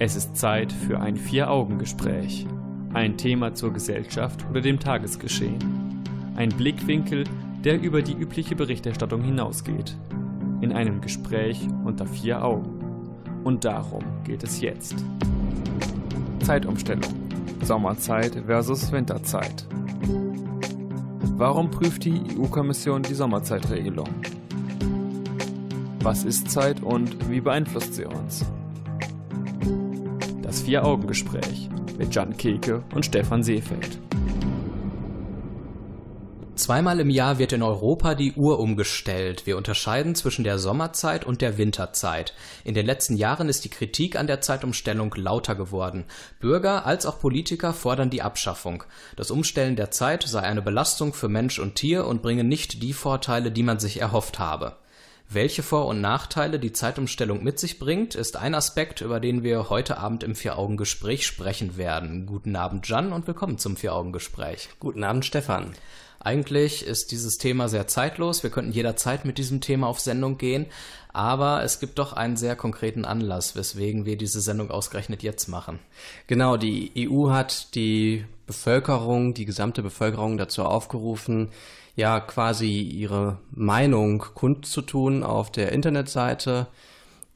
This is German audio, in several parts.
Es ist Zeit für ein Vier-Augen-Gespräch. Ein Thema zur Gesellschaft oder dem Tagesgeschehen. Ein Blickwinkel, der über die übliche Berichterstattung hinausgeht. In einem Gespräch unter vier Augen. Und darum geht es jetzt. Zeitumstellung. Sommerzeit versus Winterzeit. Warum prüft die EU-Kommission die Sommerzeitregelung? Was ist Zeit und wie beeinflusst sie uns? Vier-Augen-Gespräch mit Jan Keke und Stefan Seefeld. Zweimal im Jahr wird in Europa die Uhr umgestellt. Wir unterscheiden zwischen der Sommerzeit und der Winterzeit. In den letzten Jahren ist die Kritik an der Zeitumstellung lauter geworden. Bürger als auch Politiker fordern die Abschaffung. Das Umstellen der Zeit sei eine Belastung für Mensch und Tier und bringe nicht die Vorteile, die man sich erhofft habe. Welche Vor- und Nachteile die Zeitumstellung mit sich bringt, ist ein Aspekt, über den wir heute Abend im Vier-Augen-Gespräch sprechen werden. Guten Abend, Jan, und willkommen zum Vier-Augen-Gespräch. Guten Abend, Stefan. Eigentlich ist dieses Thema sehr zeitlos. Wir könnten jederzeit mit diesem Thema auf Sendung gehen. Aber es gibt doch einen sehr konkreten Anlass, weswegen wir diese Sendung ausgerechnet jetzt machen. Genau, die EU hat die Bevölkerung, die gesamte Bevölkerung dazu aufgerufen, ja quasi ihre Meinung kundzutun auf der Internetseite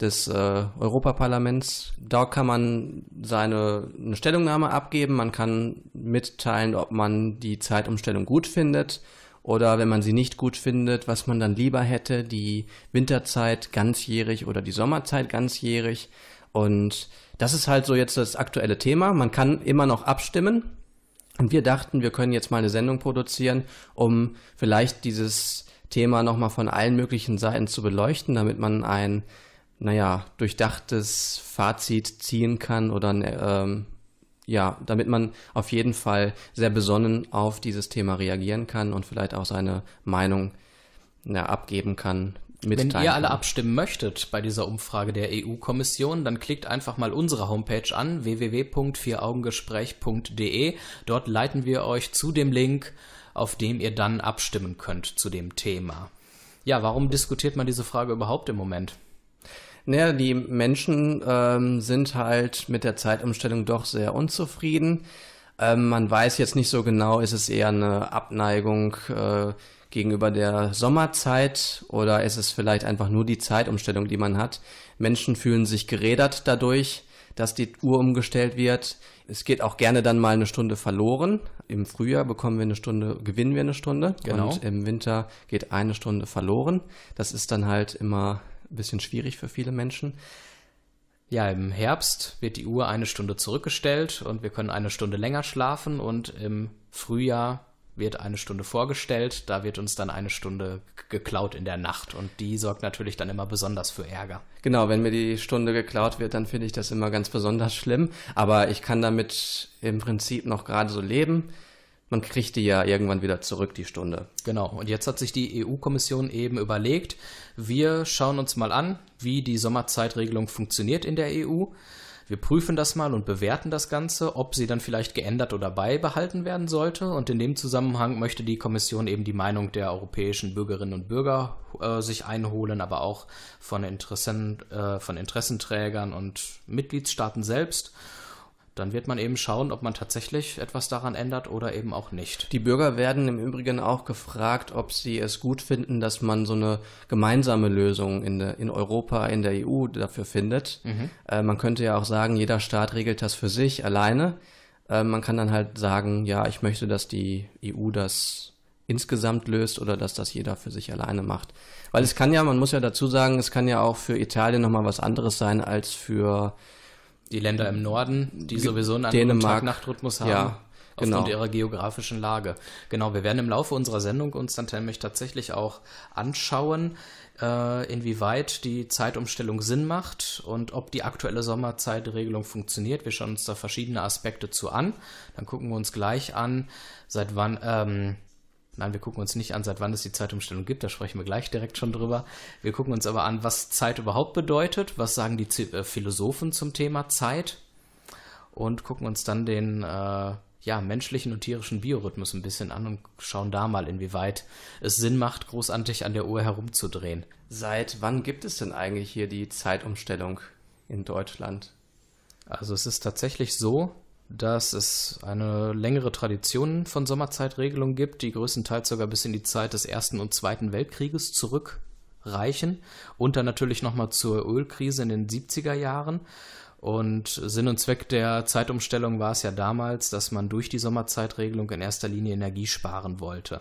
des äh, Europaparlaments. Dort kann man seine eine Stellungnahme abgeben, man kann mitteilen, ob man die Zeitumstellung gut findet oder wenn man sie nicht gut findet, was man dann lieber hätte, die Winterzeit ganzjährig oder die Sommerzeit ganzjährig. Und das ist halt so jetzt das aktuelle Thema. Man kann immer noch abstimmen. Und wir dachten, wir können jetzt mal eine Sendung produzieren, um vielleicht dieses Thema nochmal von allen möglichen Seiten zu beleuchten, damit man ein, naja, durchdachtes Fazit ziehen kann oder ähm, ja, damit man auf jeden Fall sehr besonnen auf dieses Thema reagieren kann und vielleicht auch seine Meinung ja, abgeben kann, wenn ihr alle abstimmen möchtet bei dieser Umfrage der EU-Kommission, dann klickt einfach mal unsere Homepage an, www.vieraugengespräch.de. Dort leiten wir euch zu dem Link, auf dem ihr dann abstimmen könnt zu dem Thema. Ja, warum diskutiert man diese Frage überhaupt im Moment? Naja, die Menschen ähm, sind halt mit der Zeitumstellung doch sehr unzufrieden. Ähm, man weiß jetzt nicht so genau, ist es eher eine Abneigung äh, gegenüber der Sommerzeit oder ist es vielleicht einfach nur die Zeitumstellung, die man hat? Menschen fühlen sich gerädert dadurch, dass die Uhr umgestellt wird. Es geht auch gerne dann mal eine Stunde verloren. Im Frühjahr bekommen wir eine Stunde, gewinnen wir eine Stunde genau. und im Winter geht eine Stunde verloren. Das ist dann halt immer ein bisschen schwierig für viele Menschen. Ja, im Herbst wird die Uhr eine Stunde zurückgestellt und wir können eine Stunde länger schlafen und im Frühjahr wird eine Stunde vorgestellt, da wird uns dann eine Stunde geklaut in der Nacht und die sorgt natürlich dann immer besonders für Ärger. Genau, wenn mir die Stunde geklaut wird, dann finde ich das immer ganz besonders schlimm, aber ich kann damit im Prinzip noch gerade so leben. Man kriegt die ja irgendwann wieder zurück, die Stunde. Genau, und jetzt hat sich die EU-Kommission eben überlegt, wir schauen uns mal an, wie die Sommerzeitregelung funktioniert in der EU wir prüfen das mal und bewerten das Ganze, ob sie dann vielleicht geändert oder beibehalten werden sollte. Und in dem Zusammenhang möchte die Kommission eben die Meinung der europäischen Bürgerinnen und Bürger äh, sich einholen, aber auch von, Interessen, äh, von Interessenträgern und Mitgliedstaaten selbst dann wird man eben schauen, ob man tatsächlich etwas daran ändert oder eben auch nicht. Die Bürger werden im Übrigen auch gefragt, ob sie es gut finden, dass man so eine gemeinsame Lösung in, der, in Europa, in der EU dafür findet. Mhm. Äh, man könnte ja auch sagen, jeder Staat regelt das für sich alleine. Äh, man kann dann halt sagen, ja, ich möchte, dass die EU das insgesamt löst oder dass das jeder für sich alleine macht. Weil es kann ja, man muss ja dazu sagen, es kann ja auch für Italien nochmal was anderes sein als für die Länder im Norden, die sowieso einen anderen Tag-Nacht-Rhythmus haben. Ja, genau. Aufgrund ihrer geografischen Lage. Genau, wir werden im Laufe unserer Sendung uns dann nämlich tatsächlich auch anschauen, äh, inwieweit die Zeitumstellung Sinn macht und ob die aktuelle Sommerzeitregelung funktioniert. Wir schauen uns da verschiedene Aspekte zu an. Dann gucken wir uns gleich an, seit wann ähm, Nein, wir gucken uns nicht an, seit wann es die Zeitumstellung gibt, da sprechen wir gleich direkt schon drüber. Wir gucken uns aber an, was Zeit überhaupt bedeutet, was sagen die äh, Philosophen zum Thema Zeit und gucken uns dann den äh, ja, menschlichen und tierischen Biorhythmus ein bisschen an und schauen da mal, inwieweit es Sinn macht, großartig an der Uhr herumzudrehen. Seit wann gibt es denn eigentlich hier die Zeitumstellung in Deutschland? Also es ist tatsächlich so, dass es eine längere Tradition von Sommerzeitregelungen gibt, die größtenteils sogar bis in die Zeit des Ersten und Zweiten Weltkrieges zurückreichen und dann natürlich nochmal zur Ölkrise in den 70er Jahren. Und Sinn und Zweck der Zeitumstellung war es ja damals, dass man durch die Sommerzeitregelung in erster Linie Energie sparen wollte.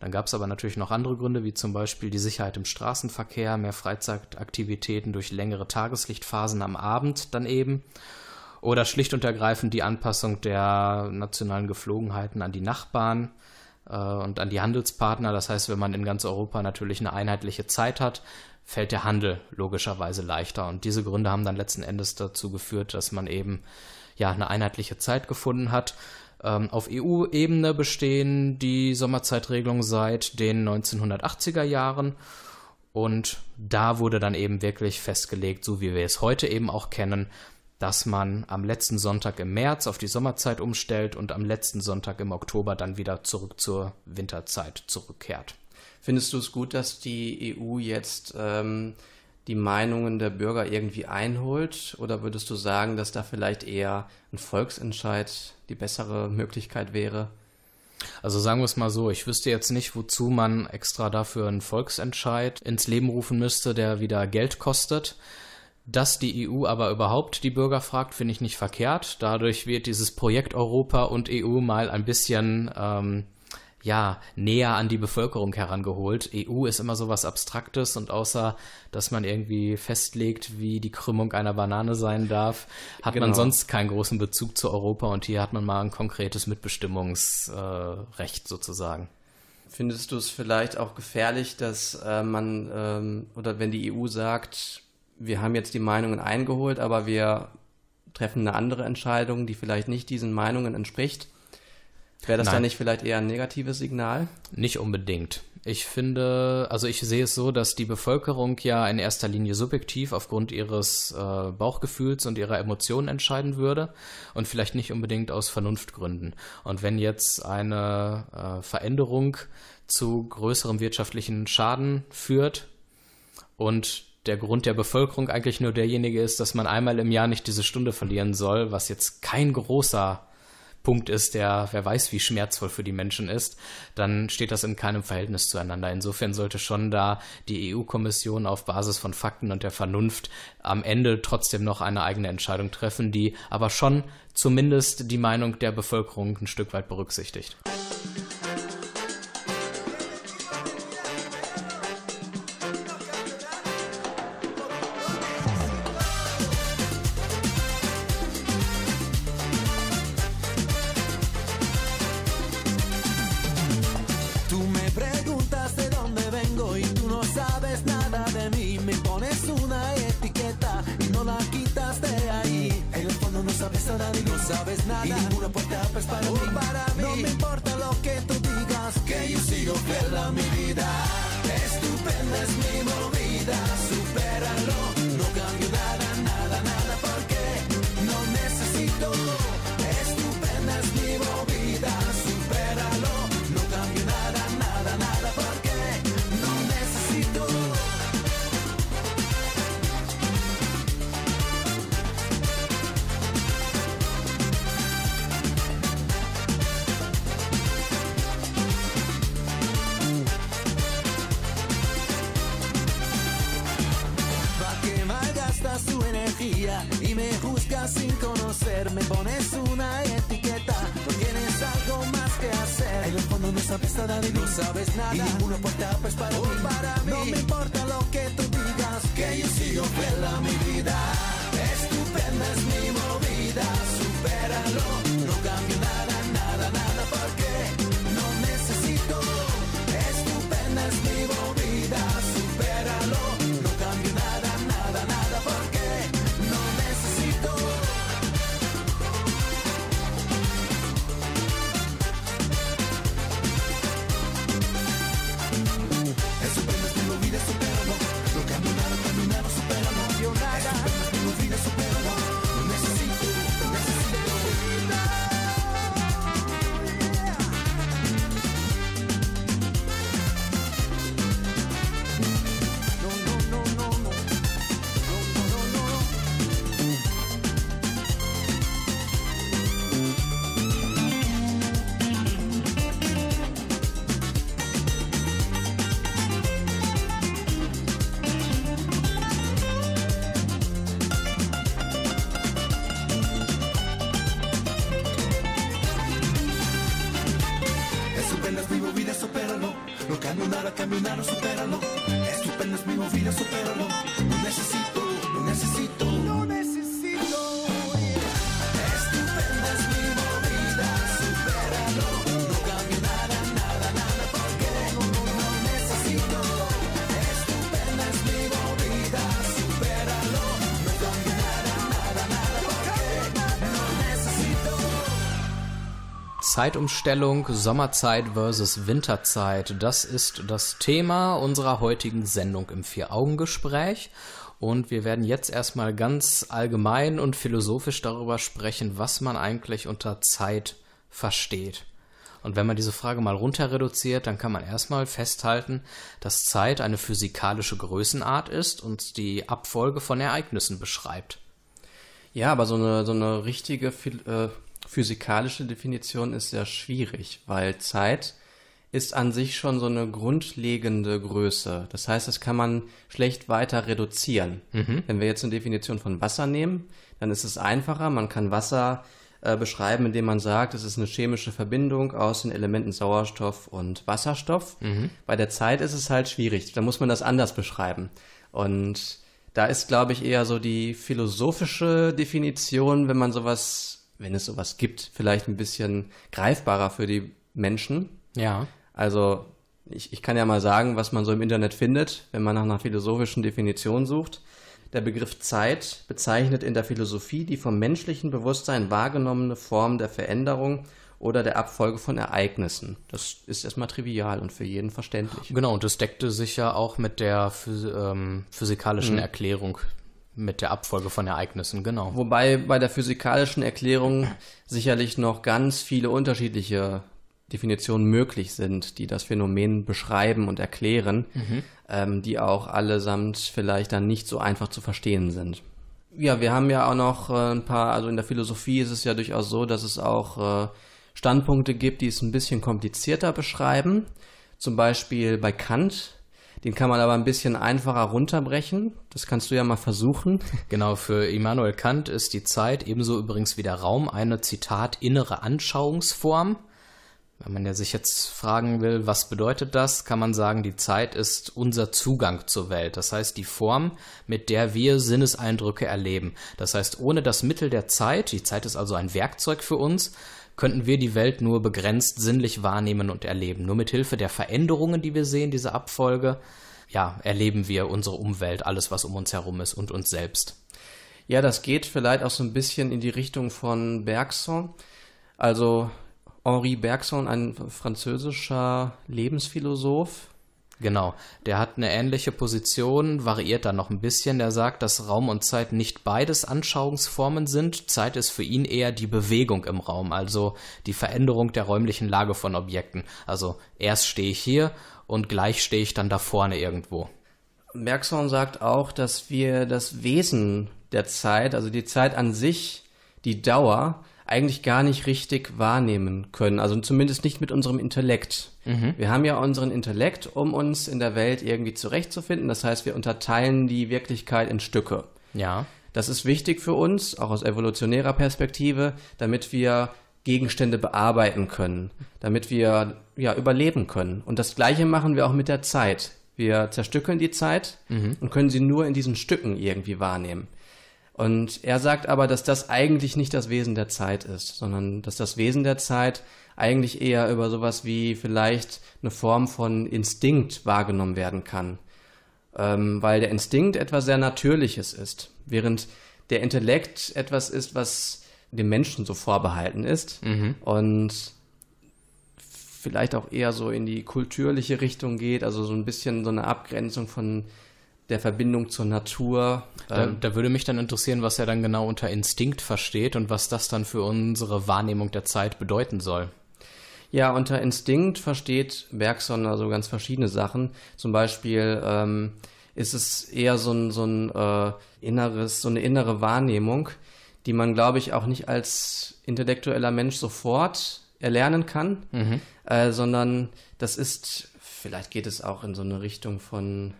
Dann gab es aber natürlich noch andere Gründe, wie zum Beispiel die Sicherheit im Straßenverkehr, mehr Freizeitaktivitäten durch längere Tageslichtphasen am Abend dann eben oder schlicht und ergreifend die Anpassung der nationalen Geflogenheiten an die Nachbarn äh, und an die Handelspartner. Das heißt, wenn man in ganz Europa natürlich eine einheitliche Zeit hat, fällt der Handel logischerweise leichter. Und diese Gründe haben dann letzten Endes dazu geführt, dass man eben ja eine einheitliche Zeit gefunden hat. Ähm, auf EU-Ebene bestehen die Sommerzeitregelungen seit den 1980er Jahren. Und da wurde dann eben wirklich festgelegt, so wie wir es heute eben auch kennen, dass man am letzten Sonntag im März auf die Sommerzeit umstellt und am letzten Sonntag im Oktober dann wieder zurück zur Winterzeit zurückkehrt. Findest du es gut, dass die EU jetzt ähm, die Meinungen der Bürger irgendwie einholt? Oder würdest du sagen, dass da vielleicht eher ein Volksentscheid die bessere Möglichkeit wäre? Also sagen wir es mal so, ich wüsste jetzt nicht, wozu man extra dafür einen Volksentscheid ins Leben rufen müsste, der wieder Geld kostet. Dass die EU aber überhaupt die Bürger fragt, finde ich nicht verkehrt. Dadurch wird dieses Projekt Europa und EU mal ein bisschen ähm, ja, näher an die Bevölkerung herangeholt. EU ist immer so was Abstraktes und außer, dass man irgendwie festlegt, wie die Krümmung einer Banane sein darf, hat genau. man sonst keinen großen Bezug zu Europa und hier hat man mal ein konkretes Mitbestimmungsrecht äh, sozusagen. Findest du es vielleicht auch gefährlich, dass äh, man ähm, oder wenn die EU sagt, wir haben jetzt die Meinungen eingeholt, aber wir treffen eine andere Entscheidung, die vielleicht nicht diesen Meinungen entspricht. Wäre das Nein. dann nicht vielleicht eher ein negatives Signal? Nicht unbedingt. Ich finde, also ich sehe es so, dass die Bevölkerung ja in erster Linie subjektiv aufgrund ihres äh, Bauchgefühls und ihrer Emotionen entscheiden würde und vielleicht nicht unbedingt aus Vernunftgründen. Und wenn jetzt eine äh, Veränderung zu größerem wirtschaftlichen Schaden führt und der Grund der Bevölkerung eigentlich nur derjenige ist, dass man einmal im Jahr nicht diese Stunde verlieren soll, was jetzt kein großer Punkt ist, der wer weiß, wie schmerzvoll für die Menschen ist, dann steht das in keinem Verhältnis zueinander. Insofern sollte schon da die EU-Kommission auf Basis von Fakten und der Vernunft am Ende trotzdem noch eine eigene Entscheidung treffen, die aber schon zumindest die Meinung der Bevölkerung ein Stück weit berücksichtigt. Zeitumstellung, Sommerzeit versus Winterzeit. Das ist das Thema unserer heutigen Sendung im Vier-Augen-Gespräch. Und wir werden jetzt erstmal ganz allgemein und philosophisch darüber sprechen, was man eigentlich unter Zeit versteht. Und wenn man diese Frage mal runter reduziert, dann kann man erstmal festhalten, dass Zeit eine physikalische Größenart ist und die Abfolge von Ereignissen beschreibt. Ja, aber so eine, so eine richtige äh, physikalische Definition ist sehr schwierig, weil Zeit ist an sich schon so eine grundlegende Größe. Das heißt, das kann man schlecht weiter reduzieren. Mhm. Wenn wir jetzt eine Definition von Wasser nehmen, dann ist es einfacher. Man kann Wasser äh, beschreiben, indem man sagt, es ist eine chemische Verbindung aus den Elementen Sauerstoff und Wasserstoff. Mhm. Bei der Zeit ist es halt schwierig. Da muss man das anders beschreiben. Und da ist, glaube ich, eher so die philosophische Definition, wenn man sowas wenn es sowas gibt, vielleicht ein bisschen greifbarer für die Menschen. Ja. Also ich, ich kann ja mal sagen, was man so im Internet findet, wenn man nach einer philosophischen Definition sucht. Der Begriff Zeit bezeichnet in der Philosophie die vom menschlichen Bewusstsein wahrgenommene Form der Veränderung oder der Abfolge von Ereignissen. Das ist erstmal trivial und für jeden verständlich. Genau, und das deckte sich ja auch mit der Phys ähm, physikalischen mhm. Erklärung mit der Abfolge von Ereignissen, genau. Wobei bei der physikalischen Erklärung sicherlich noch ganz viele unterschiedliche Definitionen möglich sind, die das Phänomen beschreiben und erklären, mhm. ähm, die auch allesamt vielleicht dann nicht so einfach zu verstehen sind. Ja, wir haben ja auch noch äh, ein paar, also in der Philosophie ist es ja durchaus so, dass es auch äh, Standpunkte gibt, die es ein bisschen komplizierter beschreiben. Zum Beispiel bei Kant den kann man aber ein bisschen einfacher runterbrechen. Das kannst du ja mal versuchen. Genau, für Immanuel Kant ist die Zeit ebenso übrigens wie der Raum eine, Zitat, innere Anschauungsform. Wenn man ja sich jetzt fragen will, was bedeutet das, kann man sagen, die Zeit ist unser Zugang zur Welt. Das heißt, die Form, mit der wir Sinneseindrücke erleben. Das heißt, ohne das Mittel der Zeit, die Zeit ist also ein Werkzeug für uns, könnten wir die Welt nur begrenzt sinnlich wahrnehmen und erleben. Nur mit Hilfe der Veränderungen, die wir sehen, diese Abfolge, ja, erleben wir unsere Umwelt, alles, was um uns herum ist und uns selbst. Ja, das geht vielleicht auch so ein bisschen in die Richtung von Bergson. Also Henri Bergson, ein französischer Lebensphilosoph, Genau, der hat eine ähnliche Position, variiert dann noch ein bisschen. Der sagt, dass Raum und Zeit nicht beides Anschauungsformen sind. Zeit ist für ihn eher die Bewegung im Raum, also die Veränderung der räumlichen Lage von Objekten. Also erst stehe ich hier und gleich stehe ich dann da vorne irgendwo. Bergson sagt auch, dass wir das Wesen der Zeit, also die Zeit an sich, die Dauer, eigentlich gar nicht richtig wahrnehmen können. Also zumindest nicht mit unserem Intellekt. Mhm. Wir haben ja unseren Intellekt, um uns in der Welt irgendwie zurechtzufinden. Das heißt, wir unterteilen die Wirklichkeit in Stücke. Ja. Das ist wichtig für uns, auch aus evolutionärer Perspektive, damit wir Gegenstände bearbeiten können, damit wir ja überleben können. Und das Gleiche machen wir auch mit der Zeit. Wir zerstückeln die Zeit mhm. und können sie nur in diesen Stücken irgendwie wahrnehmen. Und er sagt aber, dass das eigentlich nicht das Wesen der Zeit ist, sondern dass das Wesen der Zeit eigentlich eher über sowas wie vielleicht eine Form von Instinkt wahrgenommen werden kann. Ähm, weil der Instinkt etwas sehr Natürliches ist, während der Intellekt etwas ist, was dem Menschen so vorbehalten ist mhm. und vielleicht auch eher so in die kulturliche Richtung geht, also so ein bisschen so eine Abgrenzung von der Verbindung zur Natur. Da, ähm, da, würde mich dann interessieren, was er dann genau unter Instinkt versteht und was das dann für unsere Wahrnehmung der Zeit bedeuten soll. Ja, unter Instinkt versteht Bergson also ganz verschiedene Sachen. Zum Beispiel ähm, ist es eher so ein, so ein äh, inneres, so eine innere Wahrnehmung, die man, glaube ich, auch nicht als intellektueller Mensch sofort erlernen kann, mhm. äh, sondern das ist, vielleicht geht es auch in so eine Richtung von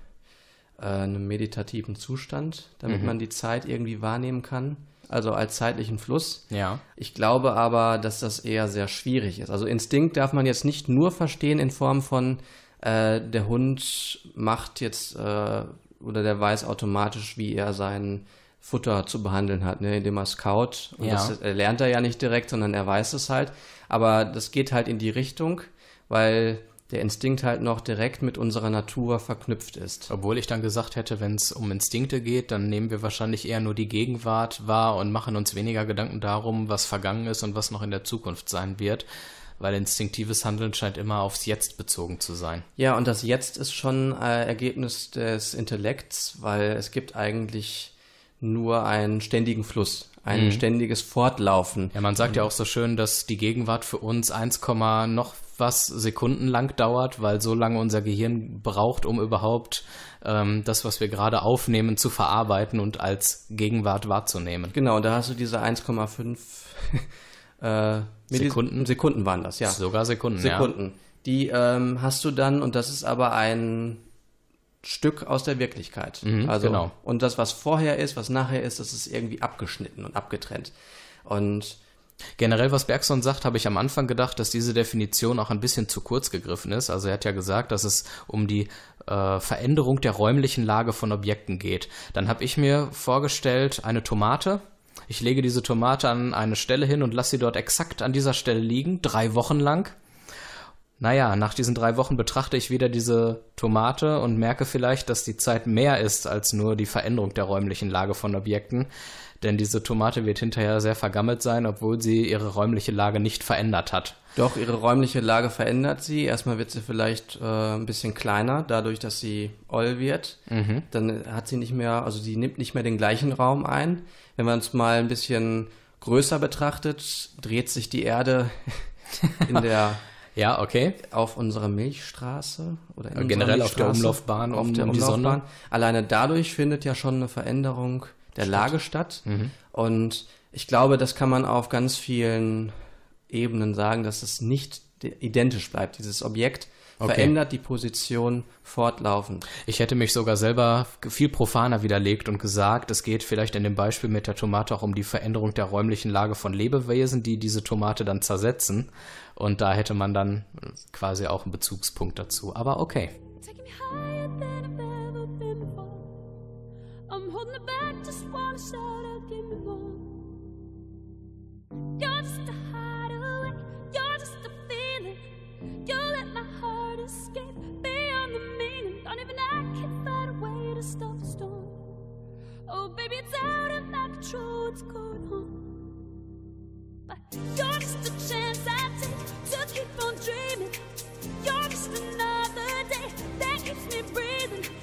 äh, einem meditativen Zustand, damit mhm. man die Zeit irgendwie wahrnehmen kann. Also als zeitlichen Fluss. Ja. Ich glaube aber, dass das eher sehr schwierig ist. Also Instinkt darf man jetzt nicht nur verstehen in Form von äh, der Hund macht jetzt äh, oder der weiß automatisch, wie er sein Futter zu behandeln hat, ne, indem er scout. Und ja. das lernt er ja nicht direkt, sondern er weiß es halt. Aber das geht halt in die Richtung, weil der Instinkt halt noch direkt mit unserer Natur verknüpft ist. Obwohl ich dann gesagt hätte, wenn es um Instinkte geht, dann nehmen wir wahrscheinlich eher nur die Gegenwart wahr und machen uns weniger Gedanken darum, was vergangen ist und was noch in der Zukunft sein wird weil instinktives Handeln scheint immer aufs Jetzt bezogen zu sein. Ja, und das Jetzt ist schon äh, Ergebnis des Intellekts, weil es gibt eigentlich nur einen ständigen Fluss, ein mhm. ständiges Fortlaufen. Ja, man sagt ja auch so schön, dass die Gegenwart für uns 1, noch was Sekunden lang dauert, weil so lange unser Gehirn braucht, um überhaupt ähm, das, was wir gerade aufnehmen, zu verarbeiten und als Gegenwart wahrzunehmen. Genau, da hast du diese 1,5 äh, Sekunden? Sekunden waren das, ja. Sogar Sekunden, Sekunden. Ja. Die ähm, hast du dann, und das ist aber ein Stück aus der Wirklichkeit. Mhm, also, genau. Und das, was vorher ist, was nachher ist, das ist irgendwie abgeschnitten und abgetrennt. Und Generell, was Bergson sagt, habe ich am Anfang gedacht, dass diese Definition auch ein bisschen zu kurz gegriffen ist. Also er hat ja gesagt, dass es um die äh, Veränderung der räumlichen Lage von Objekten geht. Dann habe ich mir vorgestellt, eine Tomate, ich lege diese Tomate an eine Stelle hin und lasse sie dort exakt an dieser Stelle liegen, drei Wochen lang. Naja, nach diesen drei Wochen betrachte ich wieder diese Tomate und merke vielleicht, dass die Zeit mehr ist als nur die Veränderung der räumlichen Lage von Objekten. Denn diese Tomate wird hinterher sehr vergammelt sein, obwohl sie ihre räumliche Lage nicht verändert hat. Doch, ihre räumliche Lage verändert sie. Erstmal wird sie vielleicht äh, ein bisschen kleiner, dadurch, dass sie oll wird. Mhm. Dann hat sie nicht mehr, also sie nimmt nicht mehr den gleichen Raum ein. Wenn man es mal ein bisschen größer betrachtet, dreht sich die Erde in der ja, okay. Auf unserer Milchstraße oder in generell auf der Umlaufbahn auf der um Umlaufbahn. Alleine dadurch findet ja schon eine Veränderung der Stadt. Lage statt. Mhm. Und ich glaube, das kann man auf ganz vielen Ebenen sagen, dass es nicht identisch bleibt. Dieses Objekt okay. verändert die Position fortlaufend. Ich hätte mich sogar selber viel profaner widerlegt und gesagt, es geht vielleicht in dem Beispiel mit der Tomate auch um die Veränderung der räumlichen Lage von Lebewesen, die diese Tomate dann zersetzen. Und da hätte man dann quasi auch einen Bezugspunkt dazu. Aber okay. You're a the storm. Oh, baby, it's out of my control what's going on. But you're just a chance I take to keep on dreaming. You're just another day that keeps me breathing.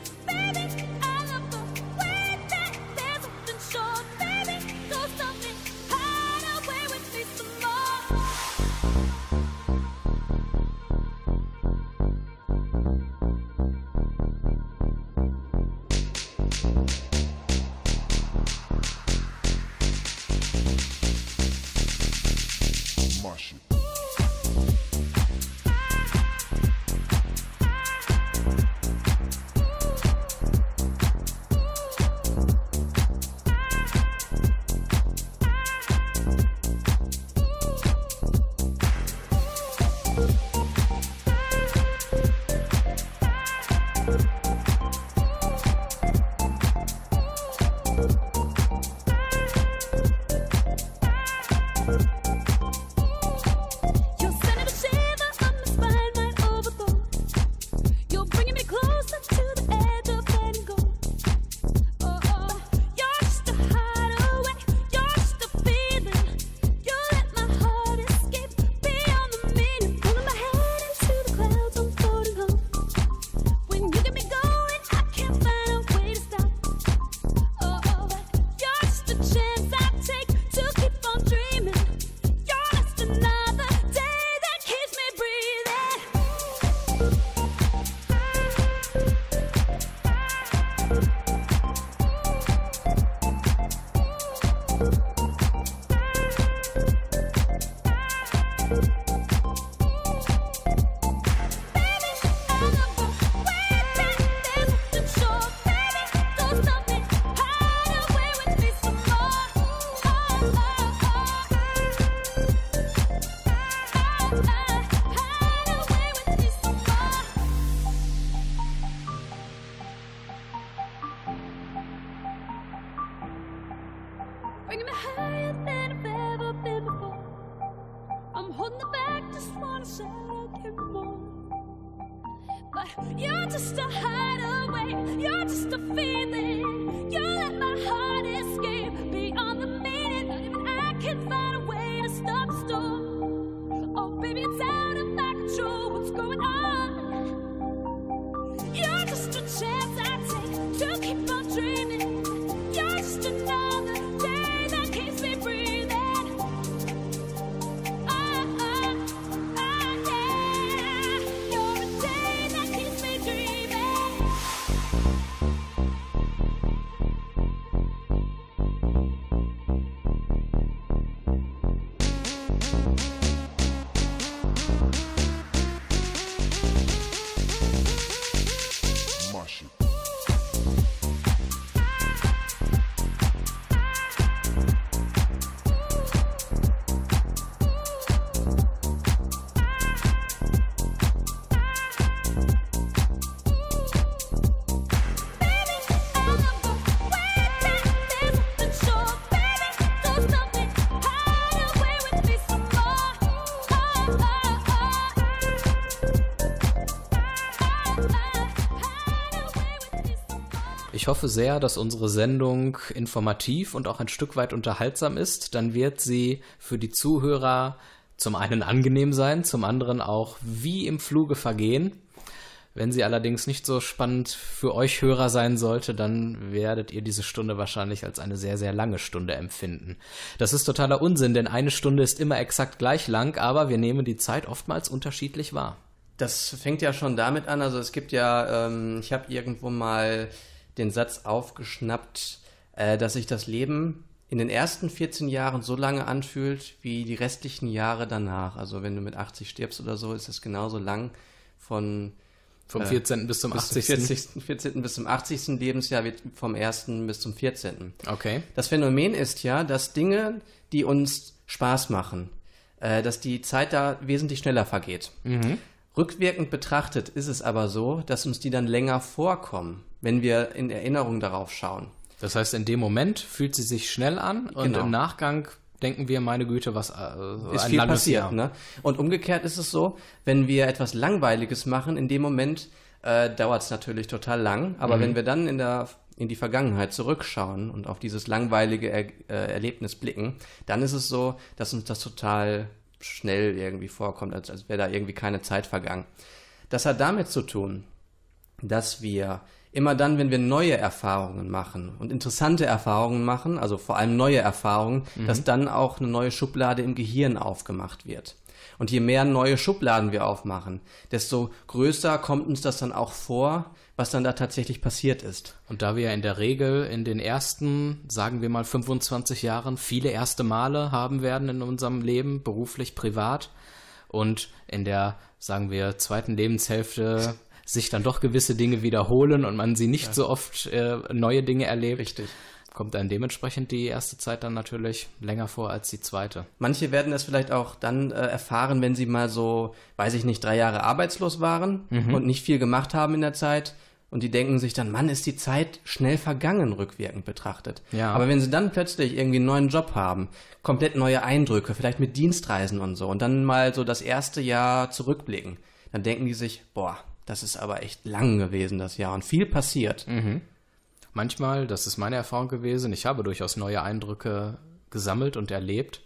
Hoffe sehr, dass unsere Sendung informativ und auch ein Stück weit unterhaltsam ist. Dann wird sie für die Zuhörer zum einen angenehm sein, zum anderen auch wie im Fluge vergehen. Wenn sie allerdings nicht so spannend für euch Hörer sein sollte, dann werdet ihr diese Stunde wahrscheinlich als eine sehr, sehr lange Stunde empfinden. Das ist totaler Unsinn, denn eine Stunde ist immer exakt gleich lang, aber wir nehmen die Zeit oftmals unterschiedlich wahr. Das fängt ja schon damit an, also es gibt ja, ähm, ich habe irgendwo mal den Satz aufgeschnappt, äh, dass sich das Leben in den ersten 14 Jahren so lange anfühlt wie die restlichen Jahre danach. Also wenn du mit 80 stirbst oder so, ist es genauso lang von Vom 14. bis zum bis 80. Zum 40, 14. bis zum 80. Lebensjahr wird vom 1. bis zum 14. Okay. Das Phänomen ist ja, dass Dinge, die uns Spaß machen, äh, dass die Zeit da wesentlich schneller vergeht. Rückwirkend betrachtet ist es aber so, dass uns die dann länger vorkommen, wenn wir in Erinnerung darauf schauen. Das heißt, in dem Moment fühlt sie sich schnell an und Genau. im Nachgang denken wir, meine Güte, was äh, ist ein viel passiert. Jahr. Ne? Und umgekehrt ist es so, wenn wir etwas Langweiliges machen, in dem Moment äh, dauert es natürlich total lang, aber Mhm. wenn wir dann in der in die Vergangenheit zurückschauen und auf dieses langweilige er äh, Erlebnis blicken, dann ist es so, dass uns das total schnell irgendwie vorkommt, als, als wäre da irgendwie keine Zeit vergangen. Das hat damit zu tun, dass wir immer dann, wenn wir neue Erfahrungen machen und interessante Erfahrungen machen, also vor allem neue Erfahrungen, dass dann auch eine neue Schublade im Gehirn aufgemacht wird. Und je mehr neue Schubladen wir aufmachen, desto größer kommt uns das dann auch vor, was dann da tatsächlich passiert ist. Und da wir ja in der Regel in den ersten, sagen wir mal 25 Jahren, viele erste Male haben werden in unserem Leben, beruflich, privat, und in der, sagen wir, zweiten Lebenshälfte sich dann doch gewisse Dinge wiederholen und man sie nicht so oft äh, neue Dinge erlebt, Richtig. kommt dann dementsprechend die erste Zeit dann natürlich länger vor als die zweite. Manche werden es vielleicht auch dann äh, erfahren, wenn sie mal so, weiß ich nicht, drei Jahre arbeitslos waren und nicht viel gemacht haben in der Zeit. Und die denken sich dann, Mann, ist die Zeit schnell vergangen, rückwirkend betrachtet. Ja. Aber wenn sie dann plötzlich irgendwie einen neuen Job haben, komplett neue Eindrücke, vielleicht mit Dienstreisen und so, und dann mal so das erste Jahr zurückblicken, dann denken die sich, boah, das ist aber echt lang gewesen, das Jahr, und viel passiert. Manchmal, das ist meine Erfahrung gewesen, ich habe durchaus neue Eindrücke gesammelt und erlebt.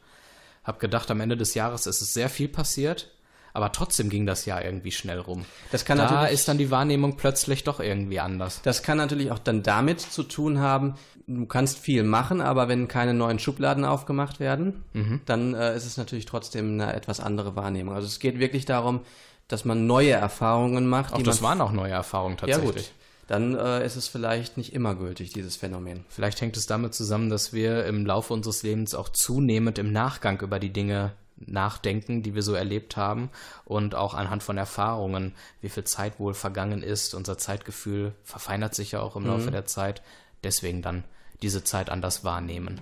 Hab gedacht, am Ende des Jahres ist es sehr viel passiert, aber trotzdem ging das Jahr irgendwie schnell rum. Das kann da natürlich- ist dann die Wahrnehmung plötzlich doch irgendwie anders. Das kann natürlich auch dann damit zu tun haben, du kannst viel machen, aber wenn keine neuen Schubladen aufgemacht werden, dann äh, ist es natürlich trotzdem eine etwas andere Wahrnehmung. Also es geht wirklich darum, dass man neue Erfahrungen macht. Auch die das waren auch neue Erfahrungen ja tatsächlich. gut. Dann äh, ist es vielleicht nicht immer gültig, dieses Phänomen. Vielleicht hängt es damit zusammen, dass wir im Laufe unseres Lebens auch zunehmend im Nachgang über die Dinge nachdenken, die wir so erlebt haben und auch anhand von Erfahrungen, wie viel Zeit wohl vergangen ist. Unser Zeitgefühl verfeinert sich ja auch im Laufe der Zeit. Deswegen dann diese Zeit anders wahrnehmen.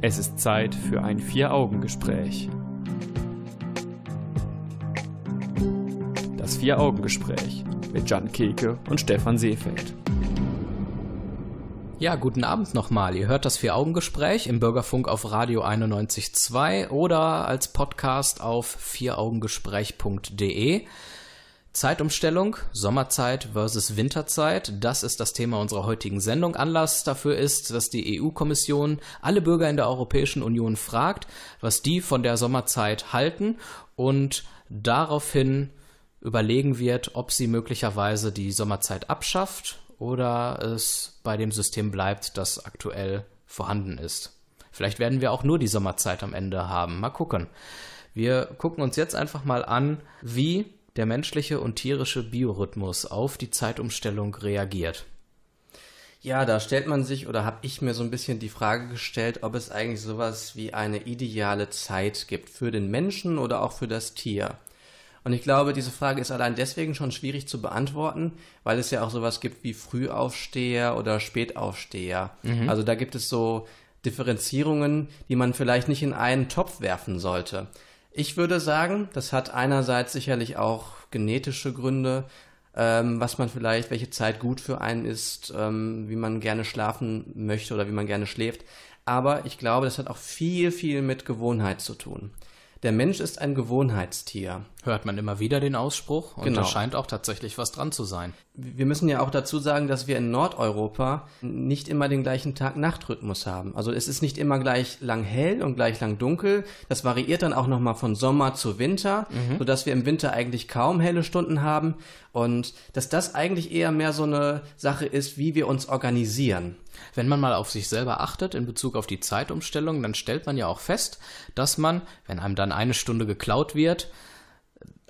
Es ist Zeit für ein Vier-Augen-Gespräch. Das Vier-Augen-Gespräch mit Jan Keke und Stefan Seefeld. Ja, guten Abend nochmal. Ihr hört das Vier-Augen-Gespräch im Bürgerfunk auf Radio 91.2 oder als Podcast auf vieraugengespräch.de. Zeitumstellung, Sommerzeit versus Winterzeit, das ist das Thema unserer heutigen Sendung. Anlass dafür ist, dass die EU-Kommission alle Bürger in der Europäischen Union fragt, was die von der Sommerzeit halten und daraufhin überlegen wird, ob sie möglicherweise die Sommerzeit abschafft oder es bei dem System bleibt, das aktuell vorhanden ist. Vielleicht werden wir auch nur die Sommerzeit am Ende haben. Mal gucken. Wir gucken uns jetzt einfach mal an, wie der menschliche und tierische Biorhythmus auf die Zeitumstellung reagiert. Ja, da stellt man sich oder habe ich mir so ein bisschen die Frage gestellt, ob es eigentlich sowas wie eine ideale Zeit gibt für den Menschen oder auch für das Tier. Und ich glaube, diese Frage ist allein deswegen schon schwierig zu beantworten, weil es ja auch sowas gibt wie Frühaufsteher oder Spätaufsteher. Mhm. Also da gibt es so Differenzierungen, die man vielleicht nicht in einen Topf werfen sollte. Ich würde sagen, das hat einerseits sicherlich auch genetische Gründe, ähm, was man vielleicht, welche Zeit gut für einen ist, ähm, wie man gerne schlafen möchte oder wie man gerne schläft. Aber ich glaube, das hat auch viel, viel mit Gewohnheit zu tun. Der Mensch ist ein Gewohnheitstier. Hört man immer wieder den Ausspruch und genau. da scheint auch tatsächlich was dran zu sein. Wir müssen ja auch dazu sagen, dass wir in Nordeuropa nicht immer den gleichen Tag-Nacht-Rhythmus haben. Also es ist nicht immer gleich lang hell und gleich lang dunkel. Das variiert dann auch nochmal von Sommer zu Winter, mhm. sodass wir im Winter eigentlich kaum helle Stunden haben und dass das eigentlich eher mehr so eine Sache ist, wie wir uns organisieren. Wenn man mal auf sich selber achtet in Bezug auf die Zeitumstellung, dann stellt man ja auch fest, dass man, wenn einem dann eine Stunde geklaut wird,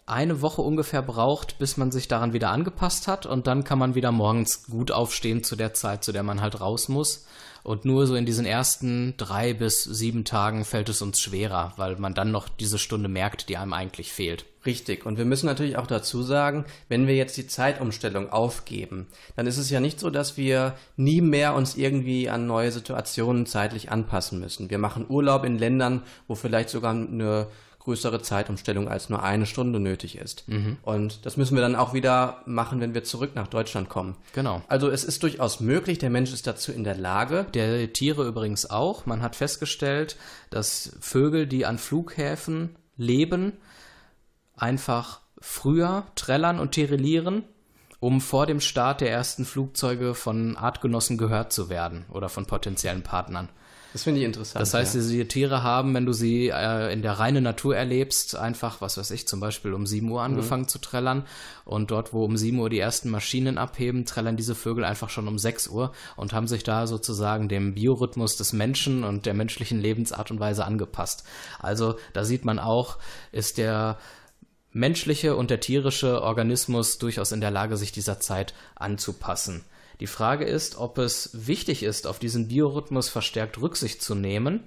eine Woche ungefähr braucht, bis man sich daran wieder angepasst hat und dann kann man wieder morgens gut aufstehen zu der Zeit, zu der man halt raus muss. Und nur so in diesen ersten drei bis sieben Tagen fällt es uns schwerer, weil man dann noch diese Stunde merkt, die einem eigentlich fehlt. Richtig. Und wir müssen natürlich auch dazu sagen, wenn wir jetzt die Zeitumstellung aufgeben, dann ist es ja nicht so, dass wir nie mehr uns irgendwie an neue Situationen zeitlich anpassen müssen. Wir machen Urlaub in Ländern, wo vielleicht sogar eine größere Zeitumstellung als nur eine Stunde nötig ist. Mhm. Und das müssen wir dann auch wieder machen, wenn wir zurück nach Deutschland kommen. Genau. Also es ist durchaus möglich, der Mensch ist dazu in der Lage. Der Tiere übrigens auch. Man hat festgestellt, dass Vögel, die an Flughäfen leben, einfach früher trällern und tirillieren, um vor dem Start der ersten Flugzeuge von Artgenossen gehört zu werden oder von potenziellen Partnern. Das finde ich interessant. Das heißt, ja. diese Tiere haben, wenn du sie äh, in der reinen Natur erlebst, einfach, was weiß ich, zum Beispiel um 7 Uhr angefangen mhm. zu trällern. Und dort, wo um 7 Uhr die ersten Maschinen abheben, trällern diese Vögel einfach schon um 6 Uhr und haben sich da sozusagen dem Biorhythmus des Menschen und der menschlichen Lebensart und Weise angepasst. Also da sieht man auch, ist der menschliche und der tierische Organismus durchaus in der Lage, sich dieser Zeit anzupassen. Die Frage ist, ob es wichtig ist, auf diesen Biorhythmus verstärkt Rücksicht zu nehmen.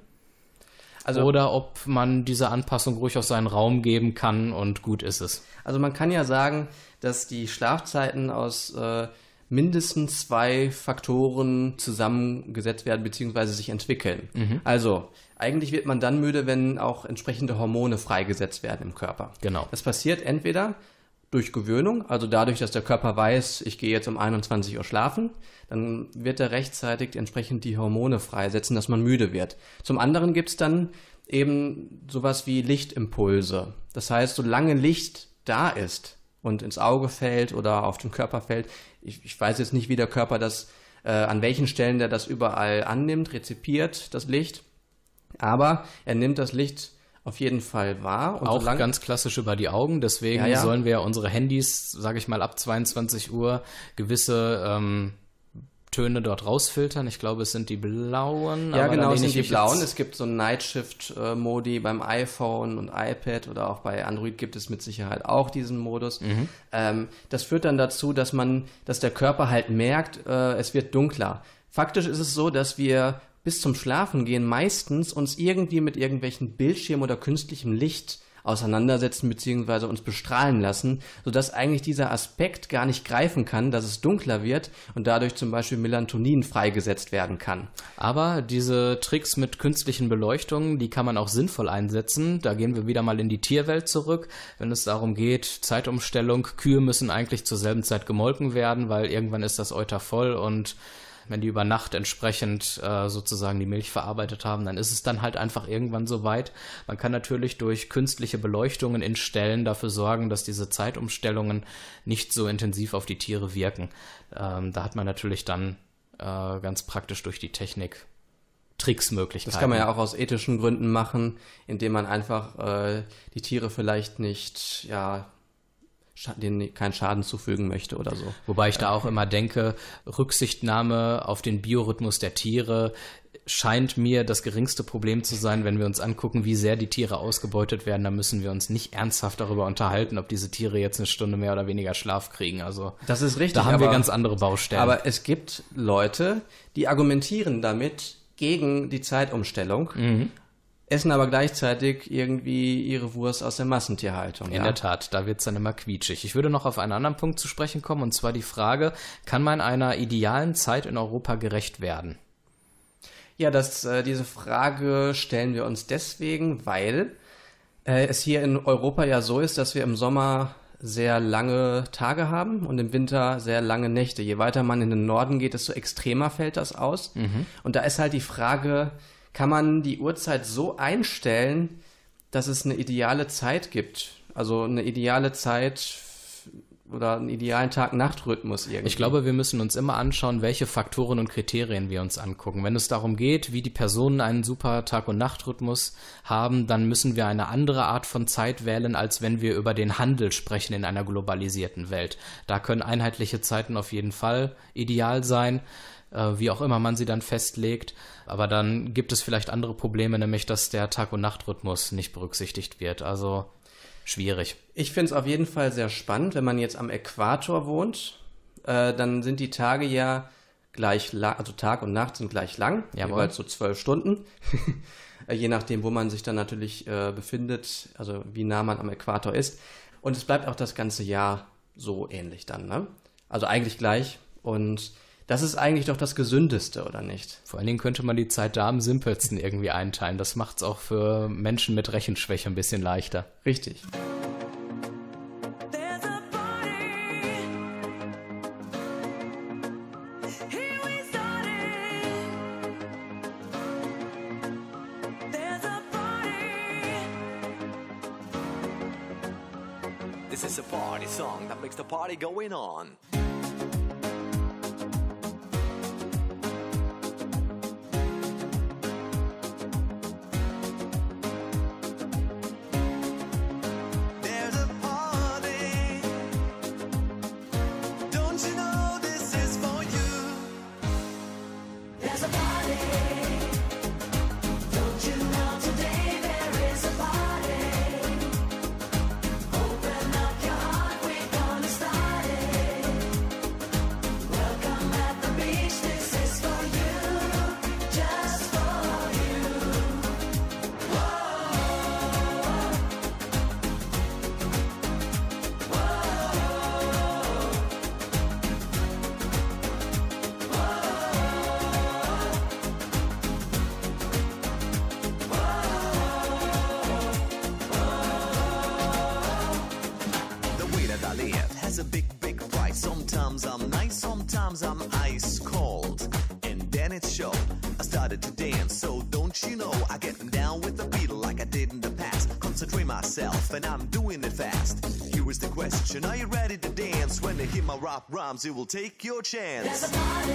Also, oder ob man dieser Anpassung ruhig auf seinen Raum geben kann und gut ist es. Also man kann ja sagen, dass die Schlafzeiten aus äh, mindestens zwei Faktoren zusammengesetzt werden bzw. sich entwickeln. Mhm. Also eigentlich wird man dann müde, wenn auch entsprechende Hormone freigesetzt werden im Körper. Genau. Das passiert entweder durch Gewöhnung, also dadurch, dass der Körper weiß, ich gehe jetzt um 21 Uhr schlafen, dann wird er rechtzeitig entsprechend die Hormone freisetzen, dass man müde wird. Zum anderen gibt es dann eben sowas wie Lichtimpulse. Das heißt, solange Licht da ist und ins Auge fällt oder auf den Körper fällt, ich, ich weiß jetzt nicht, wie der Körper das, äh, an welchen Stellen der das überall annimmt, rezipiert, das Licht, aber er nimmt das Licht auf jeden Fall wahr. Und auch ganz klassisch über die Augen. Deswegen ja, ja. sollen wir unsere Handys, sage ich mal, ab 22 Uhr gewisse ähm, Töne dort rausfiltern. Ich glaube, es sind die blauen. Ja, genau, es sind die blauen. Es gibt so Nightshift-Modi beim iPhone und iPad oder auch bei Android gibt es mit Sicherheit auch diesen Modus. Mhm. Ähm, das führt dann dazu, dass man, dass der Körper halt merkt, äh, es wird dunkler. Faktisch ist es so, dass wir bis zum Schlafengehen meistens uns irgendwie mit irgendwelchen Bildschirmen oder künstlichem Licht auseinandersetzen bzw. uns bestrahlen lassen, sodass eigentlich dieser Aspekt gar nicht greifen kann, dass es dunkler wird und dadurch zum Beispiel Melatonin freigesetzt werden kann. Aber diese Tricks mit künstlichen Beleuchtungen, die kann man auch sinnvoll einsetzen. Da gehen wir wieder mal in die Tierwelt zurück, wenn es darum geht, Zeitumstellung, Kühe müssen eigentlich zur selben Zeit gemolken werden, weil irgendwann ist das Euter voll und wenn die über Nacht entsprechend äh, sozusagen die Milch verarbeitet haben, dann ist es dann halt einfach irgendwann soweit. Man kann natürlich durch künstliche Beleuchtungen in Stellen dafür sorgen, dass diese Zeitumstellungen nicht so intensiv auf die Tiere wirken. Ähm, da hat man natürlich dann äh, ganz praktisch durch die Technik Tricksmöglichkeiten. Das kann man ja auch aus ethischen Gründen machen, indem man einfach äh, die Tiere vielleicht nicht, ja, denen keinen Schaden zufügen möchte oder so. Wobei ich da auch immer denke, Rücksichtnahme auf den Biorhythmus der Tiere scheint mir das geringste Problem zu sein, wenn wir uns angucken, wie sehr die Tiere ausgebeutet werden. Da müssen wir uns nicht ernsthaft darüber unterhalten, ob diese Tiere jetzt eine Stunde mehr oder weniger Schlaf kriegen. Also das ist richtig. Da haben aber, wir ganz andere Baustellen. Aber es gibt Leute, die argumentieren damit gegen die Zeitumstellung. Mhm essen aber gleichzeitig irgendwie ihre Wurst aus der Massentierhaltung. In ja? der Tat, da wird's dann immer quietschig. Ich würde noch auf einen anderen Punkt zu sprechen kommen, und zwar die Frage, kann man einer idealen Zeit in Europa gerecht werden? Ja, das, äh, diese Frage stellen wir uns deswegen, weil äh, es hier in Europa ja so ist, dass wir im Sommer sehr lange Tage haben und im Winter sehr lange Nächte. Je weiter man in den Norden geht, desto extremer fällt das aus. Mhm. Und da ist halt die Frage, kann man die Uhrzeit so einstellen, dass es eine ideale Zeit gibt. Also eine ideale Zeit oder einen idealen Tag-Nacht-Rhythmus irgendwie. Ich glaube, wir müssen uns immer anschauen, welche Faktoren und Kriterien wir uns angucken. Wenn es darum geht, wie die Personen einen super Tag- und Nacht-Rhythmus haben, dann müssen wir eine andere Art von Zeit wählen, als wenn wir über den Handel sprechen in einer globalisierten Welt. Da können einheitliche Zeiten auf jeden Fall ideal sein wie auch immer man sie dann festlegt. Aber dann gibt es vielleicht andere Probleme, nämlich dass der Tag- und Nachtrhythmus nicht berücksichtigt wird. Also schwierig. Ich finde es auf jeden Fall sehr spannend, wenn man jetzt am Äquator wohnt, äh, dann sind die Tage ja gleich lang, also Tag und Nacht sind gleich lang, ja, jeweils so zwölf Stunden. Je nachdem, wo man sich dann natürlich äh, befindet, also wie nah man am Äquator ist. Und es bleibt auch das ganze Jahr so ähnlich dann, ne? Also eigentlich gleich. Und das ist eigentlich doch das Gesündeste, oder nicht? Vor allen Dingen könnte man die Zeit da am simpelsten irgendwie einteilen. Das macht es auch für Menschen mit Rechenschwäche ein bisschen leichter. Richtig. This is a party song that makes the party going on. myself and I'm doing it fast. Here is the question, are you ready to dance? When they hit my rap rhymes, it will take your chance. There's a party.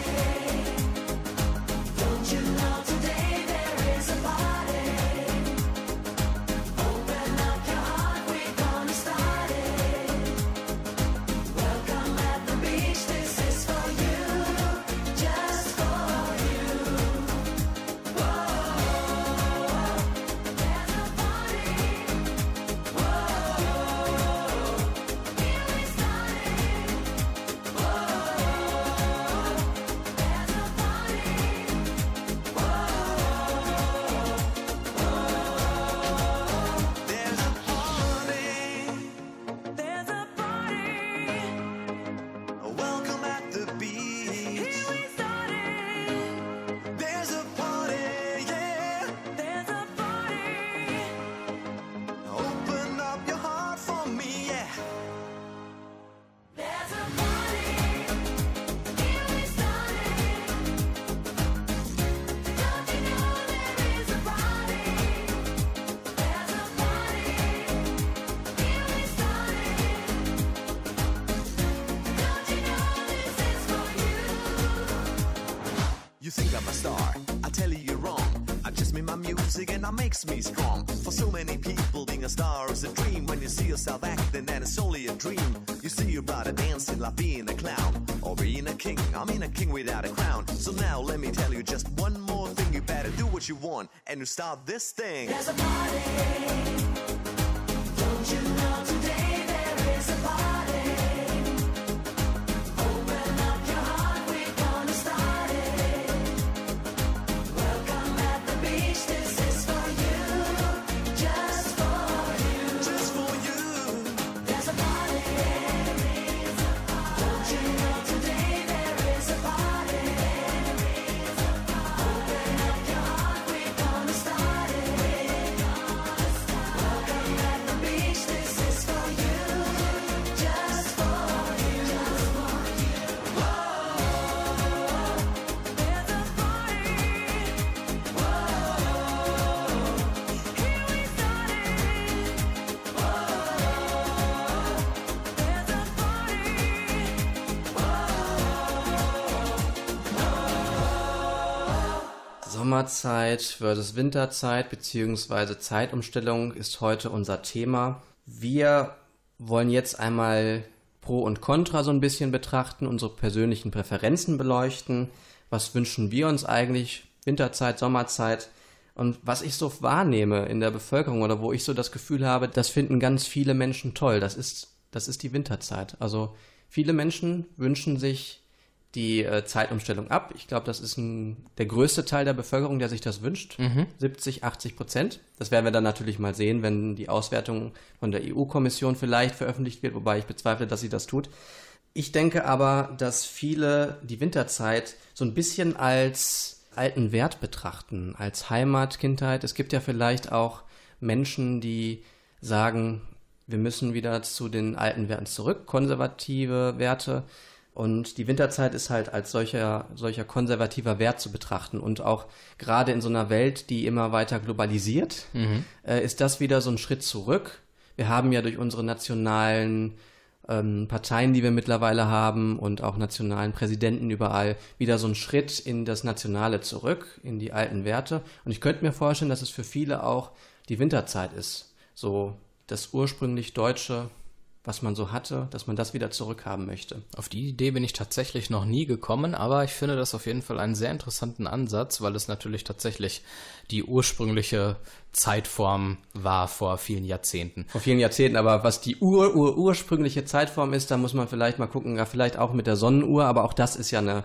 Don't you know today there is a party? And that makes me strong. For so many people, being a star is a dream. When you see yourself acting, then it's only a dream. You see your brother dancing like being a clown or being a king. I mean a king without a crown. So now let me tell you just one more thing. You better do what you want and you start this thing. There's a party. Don't you know today there is a party? Sommerzeit versus Winterzeit beziehungsweise Zeitumstellung ist heute unser Thema. Wir wollen jetzt einmal Pro und Contra so ein bisschen betrachten, unsere persönlichen Präferenzen beleuchten. Was wünschen wir uns eigentlich? Winterzeit, Sommerzeit? Und was ich so wahrnehme in der Bevölkerung oder wo ich so das Gefühl habe, das finden ganz viele Menschen toll. Das ist, das ist die Winterzeit. Also viele Menschen wünschen sich die äh, Zeitumstellung ab. Ich glaube, das ist ein, der größte Teil der Bevölkerung, der sich das wünscht. 70, 80 Prozent. Das werden wir dann natürlich mal sehen, wenn die Auswertung von der EU-Kommission vielleicht veröffentlicht wird, wobei ich bezweifle, dass sie das tut. Ich denke aber, dass viele die Winterzeit so ein bisschen als alten Wert betrachten, als Heimat, Kindheit. Es gibt ja vielleicht auch Menschen, die sagen, wir müssen wieder zu den alten Werten zurück, konservative Werte. Und die Winterzeit ist halt als solcher, solcher konservativer Wert zu betrachten. Und auch gerade in so einer Welt, die immer weiter globalisiert, äh, ist das wieder so ein Schritt zurück. Wir haben ja durch unsere nationalen ähm, Parteien, die wir mittlerweile haben und auch nationalen Präsidenten überall, wieder so einen Schritt in das Nationale zurück, in die alten Werte. Und ich könnte mir vorstellen, dass es für viele auch die Winterzeit ist. So das ursprünglich Deutsche, was man so hatte, dass man das wieder zurückhaben möchte. Auf die Idee bin ich tatsächlich noch nie gekommen, aber ich finde das auf jeden Fall einen sehr interessanten Ansatz, weil es natürlich tatsächlich die ursprüngliche Zeitform war vor vielen Jahrzehnten. Vor vielen Jahrzehnten, aber was die ur, ur, ursprüngliche Zeitform ist, da muss man vielleicht mal gucken, ja, vielleicht auch mit der Sonnenuhr, aber auch das ist ja eine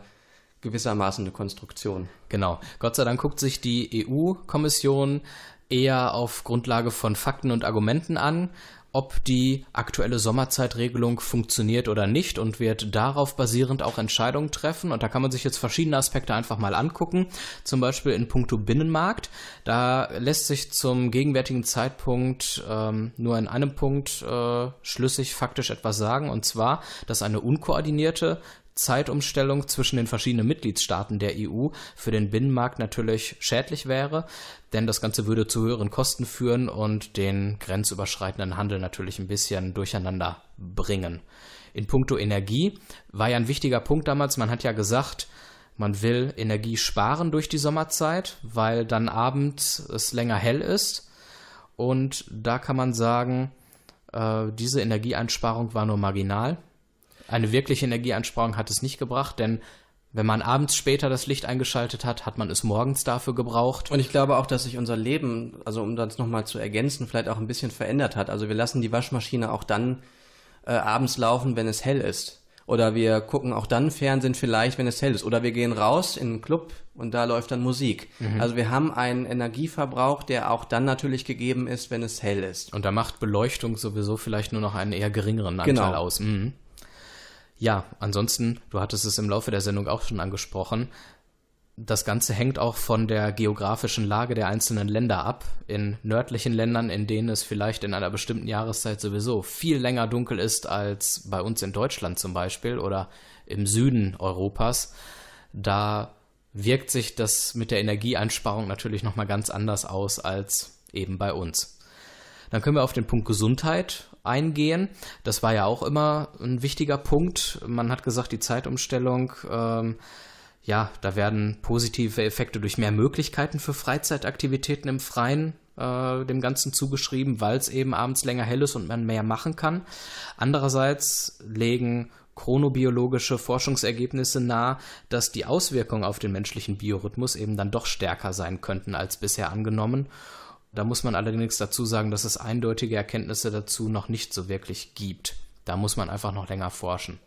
gewissermaßen eine Konstruktion. Genau. Gott sei Dank guckt sich die EU-Kommission eher auf Grundlage von Fakten und Argumenten an, ob die aktuelle Sommerzeitregelung funktioniert oder nicht und wird darauf basierend auch Entscheidungen treffen. Und da kann man sich jetzt verschiedene Aspekte einfach mal angucken. Zum Beispiel in puncto Binnenmarkt. Da lässt sich zum gegenwärtigen Zeitpunkt ähm, nur in einem Punkt äh, schlüssig faktisch etwas sagen. Und zwar, dass eine unkoordinierte Zeitumstellung zwischen den verschiedenen Mitgliedstaaten der EU für den Binnenmarkt natürlich schädlich wäre, denn das Ganze würde zu höheren Kosten führen und den grenzüberschreitenden Handel natürlich ein bisschen durcheinander bringen. In puncto Energie war ja ein wichtiger Punkt damals, man hat ja gesagt, man will Energie sparen durch die Sommerzeit, weil dann abends es länger hell ist. Und da kann man sagen, äh, diese Energieeinsparung war nur marginal. Eine wirkliche Energieeinsparung hat es nicht gebracht, denn wenn man abends später das Licht eingeschaltet hat, hat man es morgens dafür gebraucht. Und ich glaube auch, dass sich unser Leben, also um das nochmal zu ergänzen, vielleicht auch ein bisschen verändert hat. Also wir lassen die Waschmaschine auch dann äh, abends laufen, wenn es hell ist. Oder wir gucken auch dann Fernsehen vielleicht, wenn es hell ist. Oder wir gehen raus in einen Club und da läuft dann Musik. Also wir haben einen Energieverbrauch, der auch dann natürlich gegeben ist, wenn es hell ist. Und da macht Beleuchtung sowieso vielleicht nur noch einen eher geringeren Anteil Genau. aus. Mhm. Ja, ansonsten, du hattest es im Laufe der Sendung auch schon angesprochen, das Ganze hängt auch von der geografischen Lage der einzelnen Länder ab. In nördlichen Ländern, in denen es vielleicht in einer bestimmten Jahreszeit sowieso viel länger dunkel ist als bei uns in Deutschland zum Beispiel oder im Süden Europas, da wirkt sich das mit der Energieeinsparung natürlich nochmal ganz anders aus als eben bei uns. Dann können wir auf den Punkt Gesundheit eingehen. Das war ja auch immer ein wichtiger Punkt. Man hat gesagt, die Zeitumstellung ähm, ja, da werden positive Effekte durch mehr Möglichkeiten für Freizeitaktivitäten im Freien äh, dem Ganzen zugeschrieben, weil es eben abends länger hell ist und man mehr machen kann. Andererseits legen chronobiologische Forschungsergebnisse nahe, dass die Auswirkungen auf den menschlichen Biorhythmus eben dann doch stärker sein könnten als bisher angenommen. Da muss man allerdings dazu sagen, dass es eindeutige Erkenntnisse dazu noch nicht so wirklich gibt. Da muss man einfach noch länger forschen.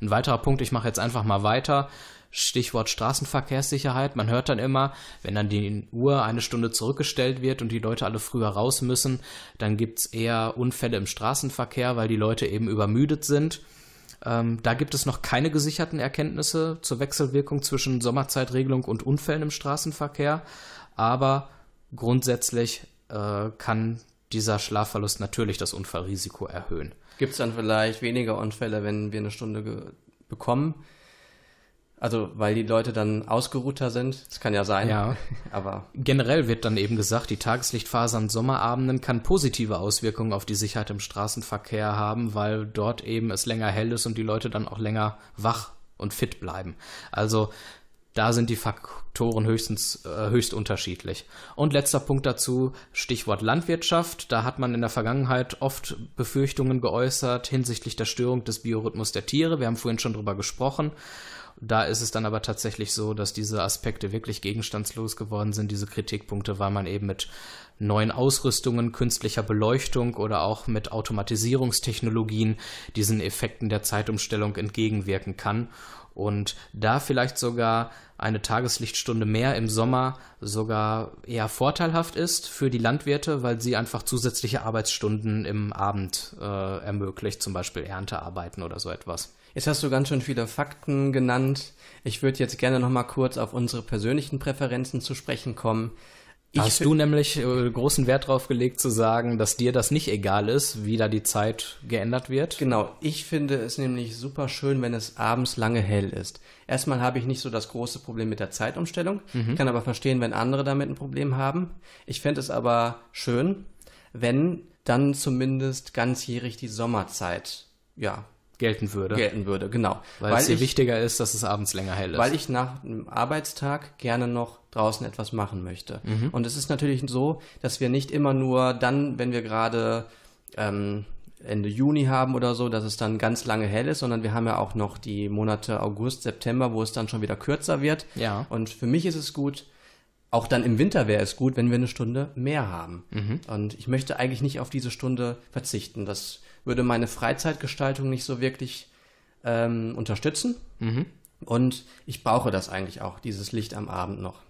Ein weiterer Punkt, ich mache jetzt einfach mal weiter. Stichwort Straßenverkehrssicherheit. Man hört dann immer, wenn dann die Uhr eine Stunde zurückgestellt wird und die Leute alle früher raus müssen, dann gibt es eher Unfälle im Straßenverkehr, weil die Leute eben übermüdet sind. Ähm, da gibt es noch keine gesicherten Erkenntnisse zur Wechselwirkung zwischen Sommerzeitregelung und Unfällen im Straßenverkehr. Aber grundsätzlich äh, kann dieser Schlafverlust natürlich das Unfallrisiko erhöhen. Gibt es dann vielleicht weniger Unfälle, wenn wir eine Stunde bekommen? Also, weil die Leute dann ausgeruhter sind. Das kann ja sein. Ja. Aber. Generell wird dann eben gesagt, die Tageslichtphase an Sommerabenden kann positive Auswirkungen auf die Sicherheit im Straßenverkehr haben, weil dort eben es länger hell ist und die Leute dann auch länger wach und fit bleiben. Also, da sind die Faktoren höchstens äh, höchst unterschiedlich. Und letzter Punkt dazu, Stichwort Landwirtschaft. Da hat man in der Vergangenheit oft Befürchtungen geäußert hinsichtlich der Störung des Biorhythmus der Tiere. Wir haben vorhin schon drüber gesprochen. Da ist es dann aber tatsächlich so, dass diese Aspekte wirklich gegenstandslos geworden sind, diese Kritikpunkte, weil man eben mit neuen Ausrüstungen, künstlicher Beleuchtung oder auch mit Automatisierungstechnologien diesen Effekten der Zeitumstellung entgegenwirken kann und da vielleicht sogar eine Tageslichtstunde mehr im Sommer sogar eher vorteilhaft ist für die Landwirte, weil sie einfach zusätzliche Arbeitsstunden im Abend äh, ermöglicht, zum Beispiel Erntearbeiten oder so etwas. Jetzt hast du ganz schön viele Fakten genannt. Ich würde jetzt gerne noch mal kurz auf unsere persönlichen Präferenzen zu sprechen kommen. Hast du nämlich äh, großen Wert darauf gelegt zu sagen, dass dir das nicht egal ist, wie da die Zeit geändert wird? Genau, ich finde es nämlich super schön, wenn es abends lange hell ist. Erstmal habe ich nicht so das große Problem mit der Zeitumstellung, mhm. kann aber verstehen, wenn andere damit ein Problem haben. Ich fände es aber schön, wenn dann zumindest ganzjährig die Sommerzeit ja, gelten würde. Gelten würde, genau. Weil, weil es dir wichtiger ist, dass es abends länger hell ist. Weil ich nach einem Arbeitstag gerne noch draußen etwas machen möchte. Mhm. Und es ist natürlich so, dass wir nicht immer nur dann, wenn wir gerade ähm, Ende Juni haben oder so, dass es dann ganz lange hell ist, sondern wir haben ja auch noch die Monate August, September, wo es dann schon wieder kürzer wird. Ja. Und für mich ist es gut, auch dann im Winter wäre es gut, wenn wir eine Stunde mehr haben. Mhm. Und ich möchte eigentlich nicht auf diese Stunde verzichten. Das würde meine Freizeitgestaltung nicht so wirklich ähm, unterstützen. Mhm. Und ich brauche das eigentlich auch, dieses Licht am Abend noch.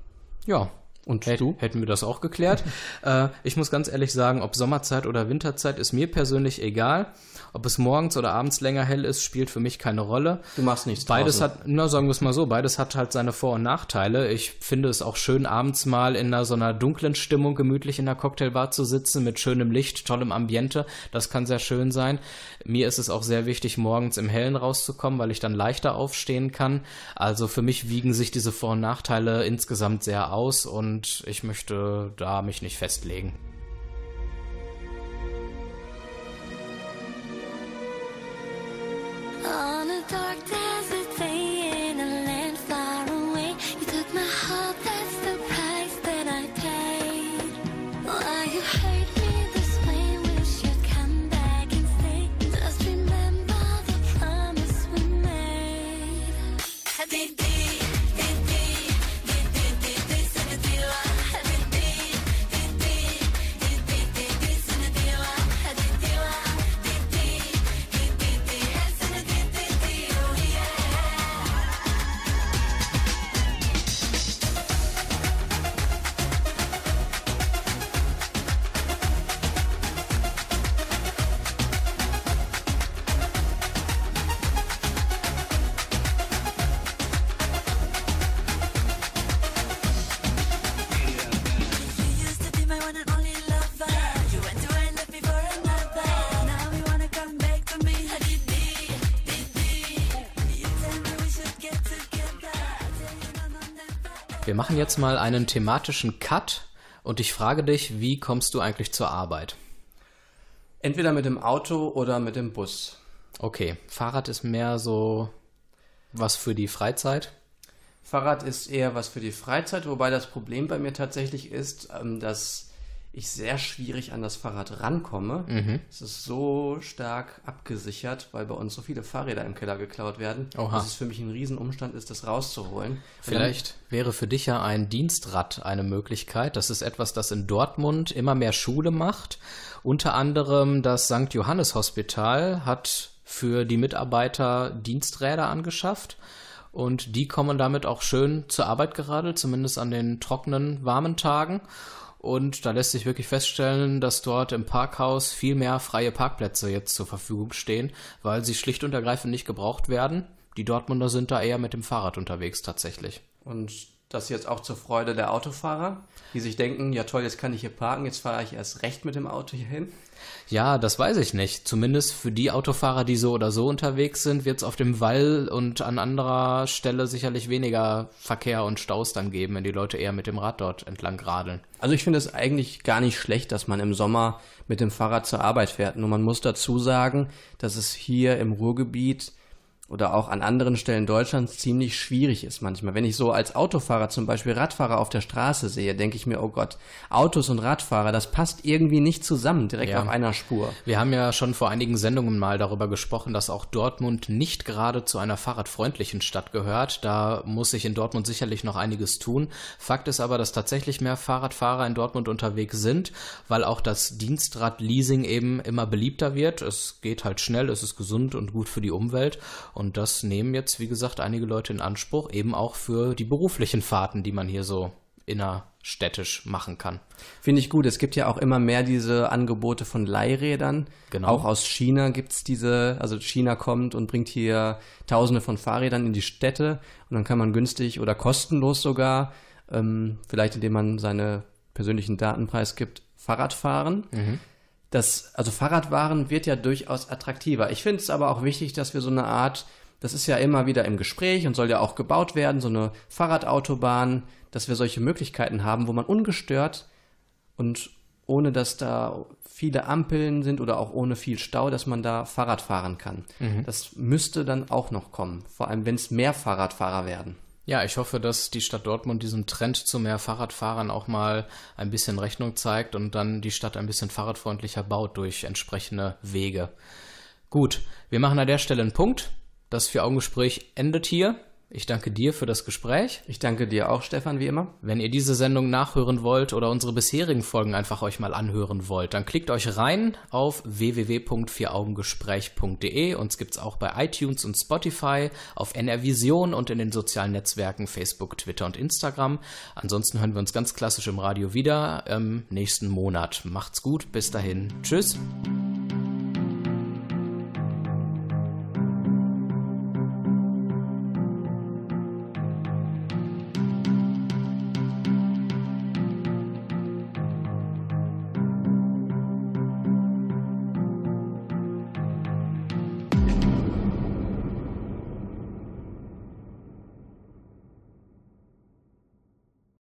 Ja, und Hätt, du? Hätten wir das auch geklärt. äh, ich muss ganz ehrlich sagen, ob Sommerzeit oder Winterzeit ist mir persönlich egal. Ob es morgens oder abends länger hell ist, spielt für mich keine Rolle. Du machst nichts Beides draußen. hat, na sagen wir es mal so, beides hat halt seine Vor- und Nachteile. Ich finde es auch schön, abends mal in einer so einer dunklen Stimmung gemütlich in der Cocktailbar zu sitzen, mit schönem Licht, tollem Ambiente. Das kann sehr schön sein. Mir ist es auch sehr wichtig, morgens im Hellen rauszukommen, weil ich dann leichter aufstehen kann. Also für mich wiegen sich diese Vor- und Nachteile insgesamt sehr aus und ich möchte da mich nicht festlegen. On a dark desert Wir machen jetzt mal einen thematischen Cut und ich frage dich, wie kommst du eigentlich zur Arbeit? Entweder mit dem Auto oder mit dem Bus. Okay, Fahrrad ist mehr so was für die Freizeit? Fahrrad ist eher was für die Freizeit, wobei das Problem bei mir tatsächlich ist, ähm, dass ich sehr schwierig an das Fahrrad rankomme. Mhm. Es ist so stark abgesichert, weil bei uns so viele Fahrräder im Keller geklaut werden, Oha. dass es für mich ein Riesenumstand ist, das rauszuholen. Vielleicht wäre für dich ja ein Dienstrad eine Möglichkeit. Das ist etwas, das in Dortmund immer mehr Schule macht. Unter anderem das St. Johannes Hospital hat für die Mitarbeiter Diensträder angeschafft. Und die kommen damit auch schön zur Arbeit gerade, zumindest an den trockenen, warmen Tagen. Und da lässt sich wirklich feststellen, dass dort im Parkhaus viel mehr freie Parkplätze jetzt zur Verfügung stehen, weil sie schlicht und ergreifend nicht gebraucht werden. Die Dortmunder sind da eher mit dem Fahrrad unterwegs tatsächlich. Und das jetzt auch zur Freude der Autofahrer, die sich denken, ja toll, jetzt kann ich hier parken, jetzt fahre ich erst recht mit dem Auto hier hin. Ja, das weiß ich nicht. Zumindest für die Autofahrer, die so oder so unterwegs sind, wird es auf dem Wall und an anderer Stelle sicherlich weniger Verkehr und Staus dann geben, wenn die Leute eher mit dem Rad dort entlang radeln. Also ich finde es eigentlich gar nicht schlecht, dass man im Sommer mit dem Fahrrad zur Arbeit fährt. Nur man muss dazu sagen, dass es hier im Ruhrgebiet oder auch an anderen Stellen Deutschlands ziemlich schwierig ist manchmal. Wenn ich so als Autofahrer zum Beispiel Radfahrer auf der Straße sehe, denke ich mir, oh Gott, Autos und Radfahrer, das passt irgendwie nicht zusammen, direkt ja. auf einer Spur. Wir haben ja schon vor einigen Sendungen mal darüber gesprochen, dass auch Dortmund nicht gerade zu einer fahrradfreundlichen Stadt gehört. Da muss sich in Dortmund sicherlich noch einiges tun. Fakt ist aber, dass tatsächlich mehr Fahrradfahrer in Dortmund unterwegs sind, weil auch das Dienstrad-Leasing eben immer beliebter wird. Es geht halt schnell, es ist gesund und gut für die Umwelt. Und das nehmen jetzt, wie gesagt, einige Leute in Anspruch, eben auch für die beruflichen Fahrten, die man hier so innerstädtisch machen kann. Finde ich gut. Es gibt ja auch immer mehr diese Angebote von Leihrädern. Genau. Auch aus China gibt es diese, also China kommt und bringt hier tausende von Fahrrädern in die Städte und dann kann man günstig oder kostenlos sogar, ähm, vielleicht indem man seine persönlichen Daten preisgibt, Fahrrad fahren. Mhm das, also Fahrradwaren wird ja durchaus attraktiver. Ich finde es aber auch wichtig, dass wir so eine Art, das ist ja immer wieder im Gespräch und soll ja auch gebaut werden, so eine Fahrradautobahn, dass wir solche Möglichkeiten haben, wo man ungestört und ohne dass da viele Ampeln sind oder auch ohne viel Stau, dass man da Fahrrad fahren kann. Mhm. Das müsste dann auch noch kommen, vor allem wenn es mehr Fahrradfahrer werden. Ja, ich hoffe, dass die Stadt Dortmund diesem Trend zu mehr Fahrradfahrern auch mal ein bisschen Rechnung zeigt und dann die Stadt ein bisschen fahrradfreundlicher baut durch entsprechende Wege. Gut, wir machen an der Stelle einen Punkt. Das Vier-Augen-Gespräch endet hier. Ich danke dir für das Gespräch. Ich danke dir auch, Stefan, wie immer. Wenn ihr diese Sendung nachhören wollt oder unsere bisherigen Folgen einfach euch mal anhören wollt, dann klickt euch rein auf www.vieraugengespräch.de. Uns gibt's auch bei iTunes und Spotify, auf NR Vision und in den sozialen Netzwerken Facebook, Twitter und Instagram. Ansonsten hören wir uns ganz klassisch im Radio wieder im nächsten Monat. Macht's gut, bis dahin. Tschüss.